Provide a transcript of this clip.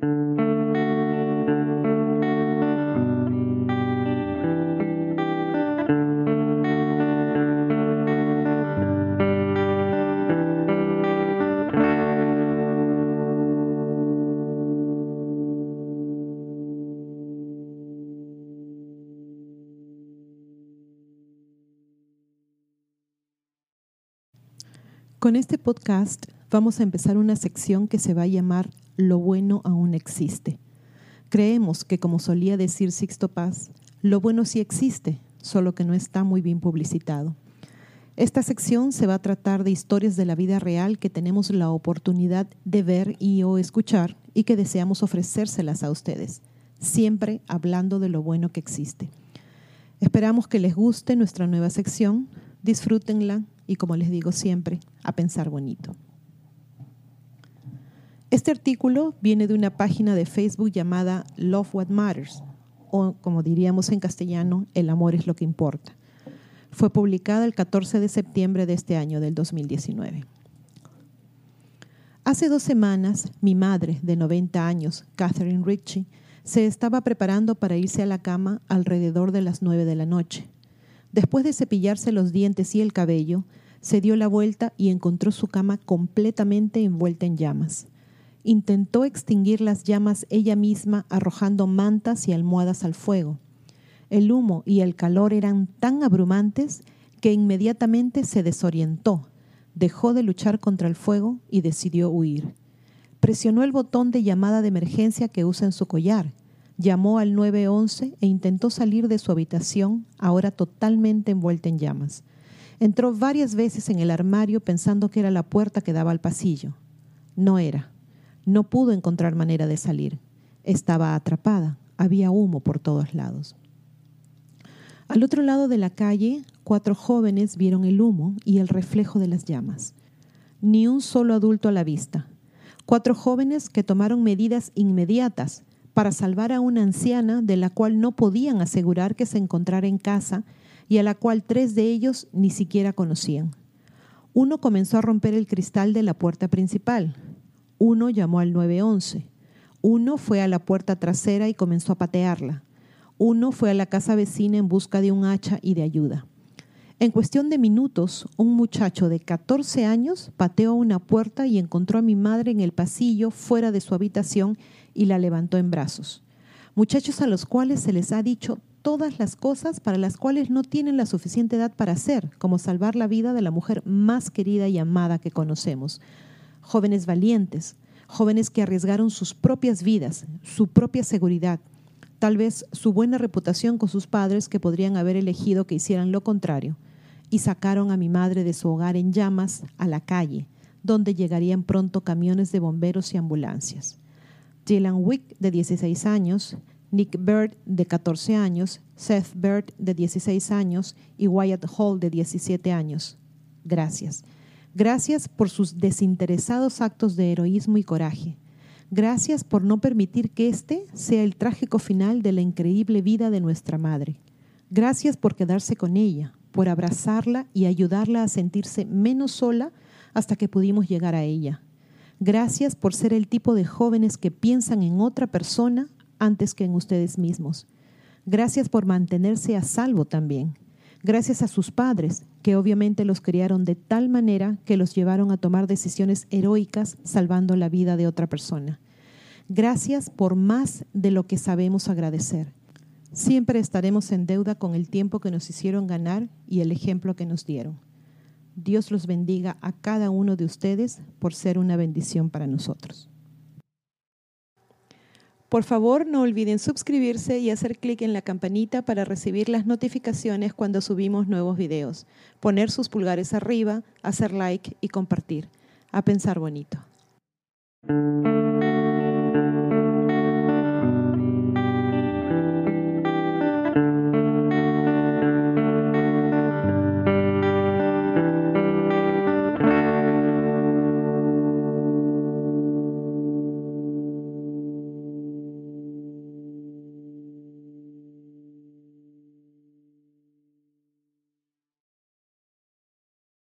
Con este podcast vamos a empezar una sección que se va a llamar Lo bueno aún existe. Creemos que, como solía decir Sixto Paz, lo bueno sí existe, solo que no está muy bien publicitado. Esta sección se va a tratar de historias de la vida real que tenemos la oportunidad de ver y o escuchar y que deseamos ofrecérselas a ustedes, siempre hablando de lo bueno que existe. Esperamos que les guste nuestra nueva sección, disfrútenla, y como les digo siempre, a pensar bonito. Este artículo viene de una página de Facebook llamada Love What Matters, o como diríamos en castellano, El amor es lo que importa. Fue publicada el 14 de septiembre de este año, del 2019. Hace dos semanas, mi madre, de 90 años, Catherine Ritchie, se estaba preparando para irse a la cama alrededor de las 9 de la noche. Después de cepillarse los dientes y el cabello, se dio la vuelta y encontró su cama completamente envuelta en llamas. Intentó extinguir las llamas ella misma arrojando mantas y almohadas al fuego. El humo y el calor eran tan abrumantes que inmediatamente se desorientó, dejó de luchar contra el fuego y decidió huir. Presionó el botón de llamada de emergencia que usa en su collar, llamó al 911 e intentó salir de su habitación, ahora totalmente envuelta en llamas. Entró varias veces en el armario pensando que era la puerta que daba al pasillo. No era. No pudo encontrar manera de salir. Estaba atrapada. Había humo por todos lados. Al otro lado de la calle, cuatro jóvenes vieron el humo y el reflejo de las llamas. Ni un solo adulto a la vista. Cuatro jóvenes que tomaron medidas inmediatas para salvar a una anciana de la cual no podían asegurar que se encontrara en casa y a la cual tres de ellos ni siquiera conocían. Uno comenzó a romper el cristal de la puerta principal. Uno llamó al 911. Uno fue a la puerta trasera y comenzó a patearla. Uno fue a la casa vecina en busca de un hacha y de ayuda. En cuestión de minutos, un muchacho de 14 años pateó una puerta y encontró a mi madre en el pasillo fuera de su habitación y la levantó en brazos. Muchachos a los cuales se les ha dicho todas las cosas para las cuales no tienen la suficiente edad para hacer, como salvar la vida de la mujer más querida y amada que conocemos. Jóvenes valientes, jóvenes que arriesgaron sus propias vidas, su propia seguridad, tal vez su buena reputación con sus padres que podrían haber elegido que hicieran lo contrario, y sacaron a mi madre de su hogar en llamas a la calle, donde llegarían pronto camiones de bomberos y ambulancias. Dylan Wick, de 16 años, Nick Bird, de 14 años, Seth Bird, de 16 años, y Wyatt Hall, de 17 años. Gracias. Gracias por sus desinteresados actos de heroísmo y coraje. Gracias por no permitir que este sea el trágico final de la increíble vida de nuestra madre. Gracias por quedarse con ella, por abrazarla y ayudarla a sentirse menos sola hasta que pudimos llegar a ella. Gracias por ser el tipo de jóvenes que piensan en otra persona antes que en ustedes mismos. Gracias por mantenerse a salvo también. Gracias a sus padres, que obviamente los criaron de tal manera que los llevaron a tomar decisiones heroicas salvando la vida de otra persona. Gracias por más de lo que sabemos agradecer. Siempre estaremos en deuda con el tiempo que nos hicieron ganar y el ejemplo que nos dieron. Dios los bendiga a cada uno de ustedes por ser una bendición para nosotros. Por favor, no olviden suscribirse y hacer clic en la campanita para recibir las notificaciones cuando subimos nuevos videos, poner sus pulgares arriba, hacer like y compartir. A pensar bonito.